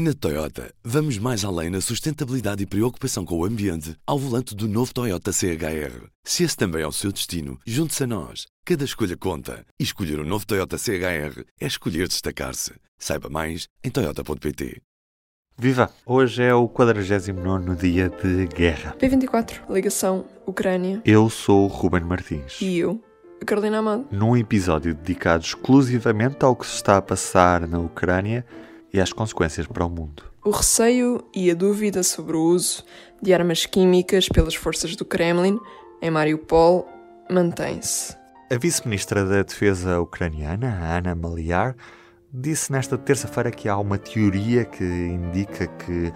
Na Toyota, vamos mais além na sustentabilidade e preocupação com o ambiente ao volante do novo Toyota CHR. Se esse também é o seu destino, junte-se a nós. Cada escolha conta. E escolher o um novo Toyota CHR é escolher destacar-se. Saiba mais em Toyota.pt. Viva! Hoje é o 49 dia de guerra. P24, ligação Ucrânia. Eu sou o Ruben Martins. E eu, a Carolina Amado. Num episódio dedicado exclusivamente ao que se está a passar na Ucrânia e às consequências para o mundo. O receio e a dúvida sobre o uso de armas químicas pelas forças do Kremlin em Mariupol mantém-se. A vice-ministra da Defesa ucraniana, Ana Maliar, disse nesta terça-feira que há uma teoria que indica que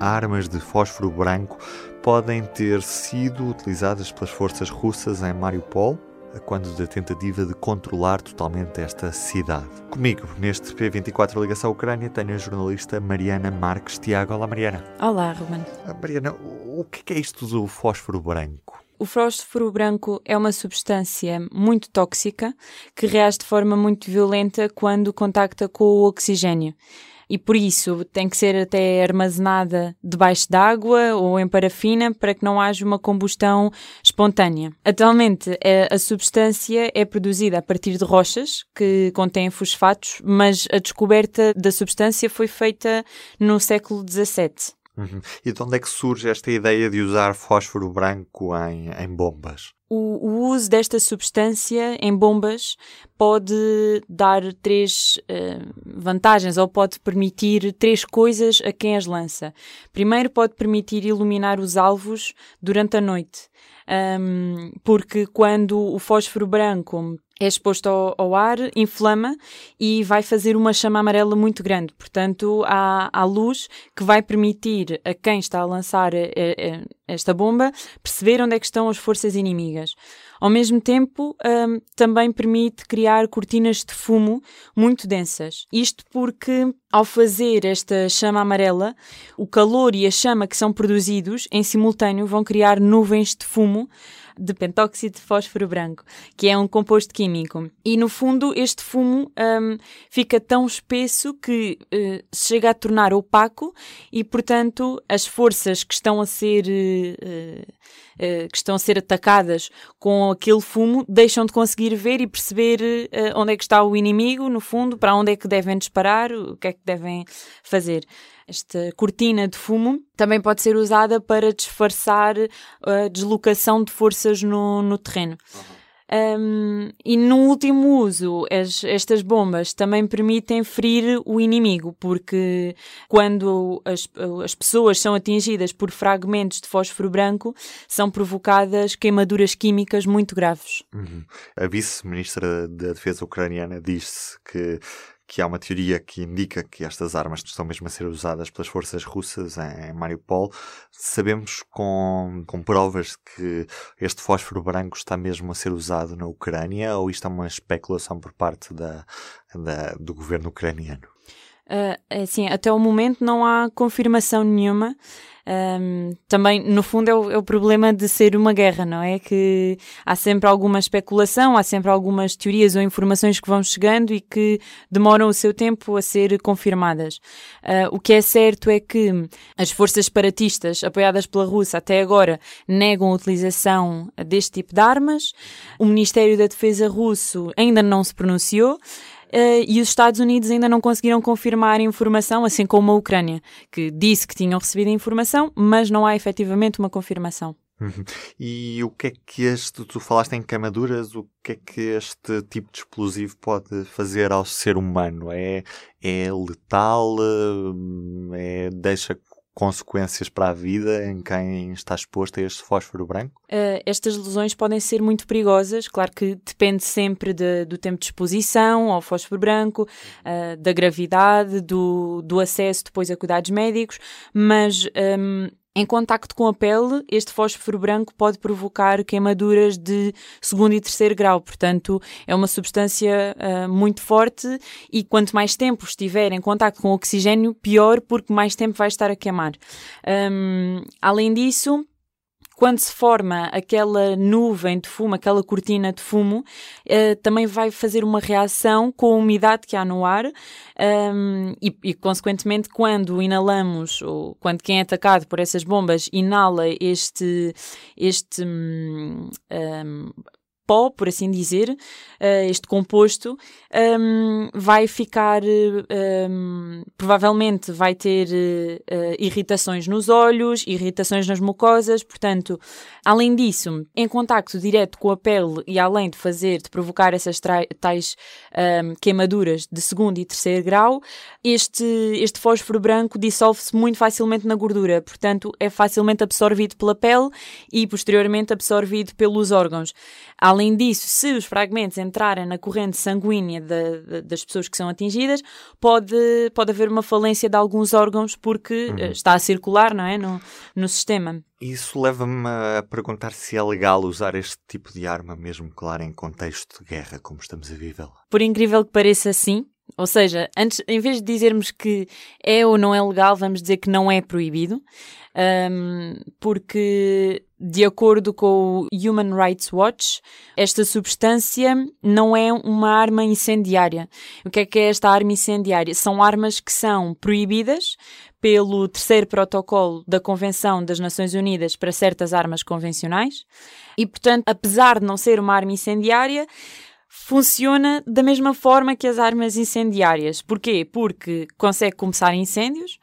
armas de fósforo branco podem ter sido utilizadas pelas forças russas em Mariupol quando da tentativa de controlar totalmente esta cidade. Comigo, neste P24 Ligação Ucrânia, tenho a jornalista Mariana Marques Tiago. Olá, Mariana. Olá, Ruben. Ah, Mariana, o que é isto do fósforo branco? O fósforo branco é uma substância muito tóxica que reage de forma muito violenta quando contacta com o oxigênio e por isso tem que ser até armazenada debaixo d'água ou em parafina para que não haja uma combustão espontânea. Atualmente a substância é produzida a partir de rochas que contêm fosfatos, mas a descoberta da substância foi feita no século XVII. Uhum. E de onde é que surge esta ideia de usar fósforo branco em, em bombas? O, o, uso desta substância em bombas pode dar três uh, vantagens ou pode permitir três coisas a quem as lança. Primeiro, pode permitir iluminar os alvos durante a noite. Um, porque quando o fósforo branco é exposto ao, ao, ar, inflama e vai fazer uma chama amarela muito grande. Portanto, há, há luz que vai permitir a quem está a lançar a, eh, a, eh, esta bomba perceber onde é que estão as forças inimigas. Ao mesmo tempo, um, também permite criar cortinas de fumo muito densas. Isto porque, ao fazer esta chama amarela, o calor e a chama que são produzidos em simultâneo vão criar nuvens de fumo de pentóxido de fósforo branco, que é um composto químico. E no fundo, este fumo um, fica tão espesso que uh, chega a tornar opaco e, portanto, as forças que estão a ser. Uh, uh, que estão a ser atacadas com aquele fumo deixam de conseguir ver e perceber onde é que está o inimigo, no fundo, para onde é que devem disparar, o que é que devem fazer. Esta cortina de fumo também pode ser usada para disfarçar a deslocação de forças no, no terreno. Um, e no último uso, as, estas bombas também permitem ferir o inimigo, porque quando as, as pessoas são atingidas por fragmentos de fósforo branco, são provocadas queimaduras químicas muito graves. Uhum. A vice-ministra da Defesa ucraniana disse que que há uma teoria que indica que estas armas estão mesmo a ser usadas pelas forças russas em Mariupol. Sabemos com, com provas que este fósforo branco está mesmo a ser usado na Ucrânia ou isto é uma especulação por parte da, da do governo ucraniano? Uh, assim, até o momento não há confirmação nenhuma. Um, também, no fundo, é o, é o, problema de ser uma guerra, não é? Que há sempre alguma especulação, há sempre algumas teorias ou informações que vão chegando e que demoram o seu tempo a ser confirmadas. Uh, o que é certo é que as forças separatistas, apoiadas pela Rússia até agora, negam a utilização deste tipo de armas. O Ministério da Defesa russo ainda não se pronunciou. Uh, e os Estados Unidos ainda não conseguiram confirmar a informação, assim como a Ucrânia, que disse que tinham recebido a informação, mas não há efetivamente uma confirmação. Uhum. E o que é que este, tu falaste em queimaduras, o que é que este tipo de explosivo pode fazer ao ser humano? É, é letal? Eh, é, deixa consequências para a vida em quem está exposto a este fósforo branco? Uh, estas lesões podem ser muito perigosas, claro que depende sempre de, do tempo de exposição ao fósforo branco, uh, da gravidade, do, do acesso depois a cuidados médicos, mas um, em contacto com a pele, este fósforo branco pode provocar queimaduras de segundo e terceiro grau, portanto, é uma substância uh, muito forte e quanto mais tempo estiver em contacto com o oxigênio, pior, porque mais tempo vai estar a queimar. Um, além disso, quando se forma aquela nuvem de fumo, aquela cortina de fumo, uh, também vai fazer uma reação com a umidade que há no ar um, e, e, consequentemente, quando inalamos, ou quando quem é atacado por essas bombas inala este, este um, pó, por assim dizer, uh, este composto, um, vai ficar, um, provavelmente vai ter uh, irritações nos olhos, irritações nas mucosas, portanto, além disso, em contacto direto com a pele e além de fazer, de provocar essas tais um, queimaduras de segundo e terceiro grau, este, este fósforo branco dissolve-se muito facilmente na gordura, portanto, é facilmente absorvido pela pele e posteriormente absorvido pelos órgãos. Além disso, se os fragmentos entrarem na corrente sanguínea de, de, das pessoas que são atingidas, pode, pode haver uma falência de alguns órgãos porque uhum. Eh, está a circular não é, no, no sistema. Isso leva-me a perguntar se é legal usar este tipo de arma, mesmo, claro, em contexto de guerra, como estamos a viver. Por incrível que pareça, sim. Ou seja, antes, em vez de dizermos que é ou não é legal, vamos dizer que não é proibido, um, porque de acordo com o Human Rights Watch, esta substância não é uma arma incendiária. O que é que é esta arma incendiária? São armas que são proibidas pelo terceiro protocolo da Convenção das Nações Unidas para certas armas convencionais e, portanto, apesar de não ser uma arma incendiária, funciona da mesma forma que as armas incendiárias. Porquê? Porque consegue começar incêndios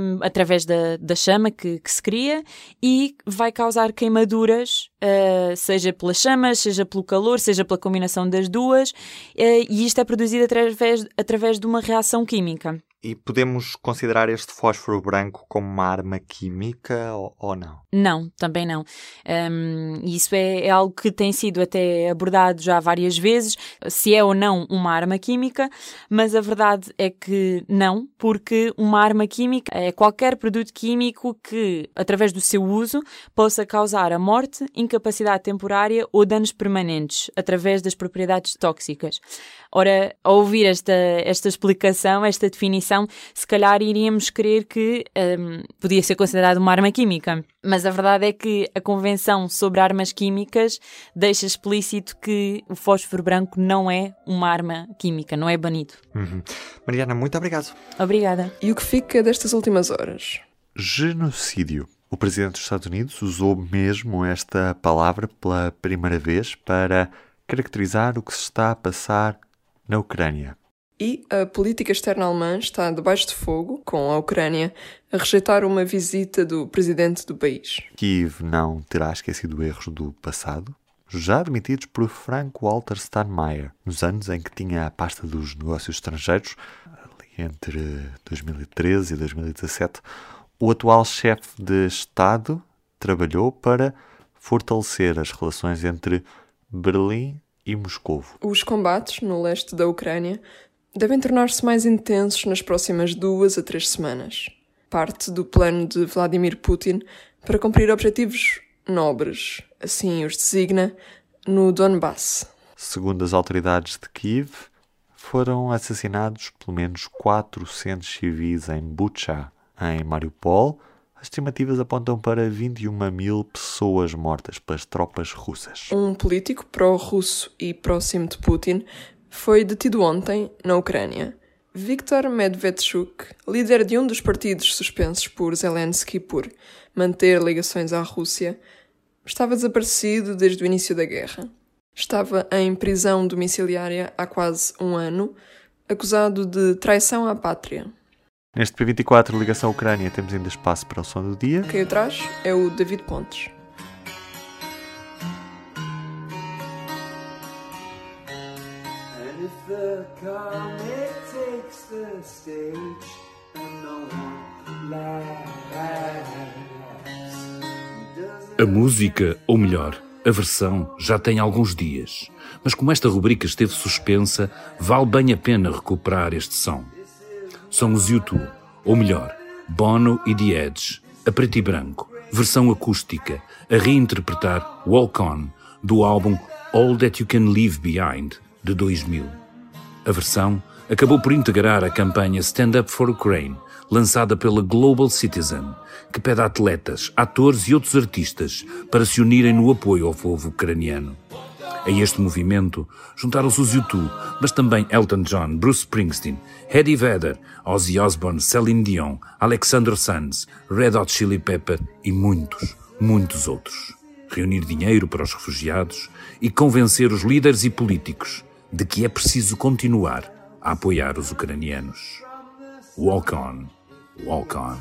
um, através da, da chama que, que, se cria e vai causar queimaduras, uh, seja pelas chamas, seja pelo calor, seja pela combinação das duas, uh, e isto é produzido através, através de uma reação química. E podemos considerar este fósforo branco como uma arma química ou, ou não? Não, também não. Um, isso é, é, algo que tem sido até abordado já várias vezes, se é ou não uma arma química, mas a verdade é que não, porque uma arma química é qualquer produto químico que, através do seu uso, possa causar a morte, incapacidade temporária ou danos permanentes, através das propriedades tóxicas. Ora, ao ouvir esta, esta explicação, esta definição, se calhar iríamos crer que um, podia ser considerado uma arma química. Mas a verdade é que a Convenção sobre Armas Químicas deixa explícito que o fósforo branco não é uma arma química, não é banido. Uhum. Mariana, muito obrigado. Obrigada. E o que fica destas últimas horas? Genocídio. O presidente dos Estados Unidos usou mesmo esta palavra pela primeira vez para caracterizar o que se está a passar na Ucrânia. E a política externa alemã está debaixo de fogo, com a Ucrânia a rejeitar uma visita do presidente do país. Kiev não terá esquecido erros do passado, já admitidos por Frank-Walter Steinmeier, nos anos em que tinha a pasta dos negócios estrangeiros, ali entre 2013 e 2017. O atual chefe de Estado trabalhou para fortalecer as relações entre Berlim e Moscovo. Os combates no leste da Ucrânia devem tornar-se mais intensos nas próximas duas a três semanas. Parte do plano de Vladimir Putin para cumprir objetivos nobres, assim os designa, no Donbass. Segundo as autoridades de Kiev, foram assassinados pelo menos 400 civis em Bucha, em Mariupol, as estimativas apontam para 21 mil pessoas mortas pelas tropas russas. Um político pró-russo e próximo de Putin foi detido ontem na Ucrânia. Viktor Medvedchuk, líder de um dos partidos suspensos por Zelensky por manter ligações à Rússia, estava desaparecido desde o início da guerra. Estava em prisão domiciliária há quase um ano, acusado de traição à pátria. Neste P24 Ligação Ucrânia temos ainda espaço para o som do dia. Quem atrás é o David Pontes. A música, ou melhor, a versão, já tem alguns dias. Mas como esta rubrica esteve suspensa, vale bem a pena recuperar este som são os YouTube, ou melhor, Bono e The Edge, a preto e branco, versão acústica, a reinterpretar Walk On, do álbum All That You Can Leave Behind, de 2000. A versão acabou por integrar a campanha Stand Up for Ukraine, lançada pela Global Citizen, que pede atletas, atores e outros artistas para se unirem no apoio ao povo ucraniano. A este movimento juntaram-se os U2, mas também Elton John, Bruce Springsteen, Eddie Vedder, Ozzy Osbourne, Celine Dion, Alexander Sands, Red Hot Chili Pepper e muitos, muitos outros. Reunir dinheiro para os refugiados e convencer os líderes e políticos de que é preciso continuar a apoiar os ucranianos. Walk on, walk on.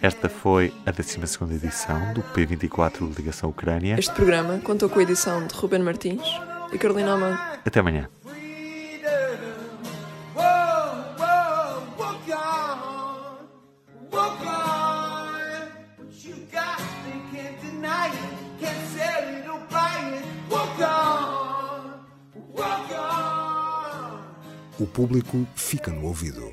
Esta foi a 12 edição do P24 Ligação Ucrânia. Este programa contou com a edição de Ruben Martins e Carolina Amado. Até amanhã. O público fica no ouvido.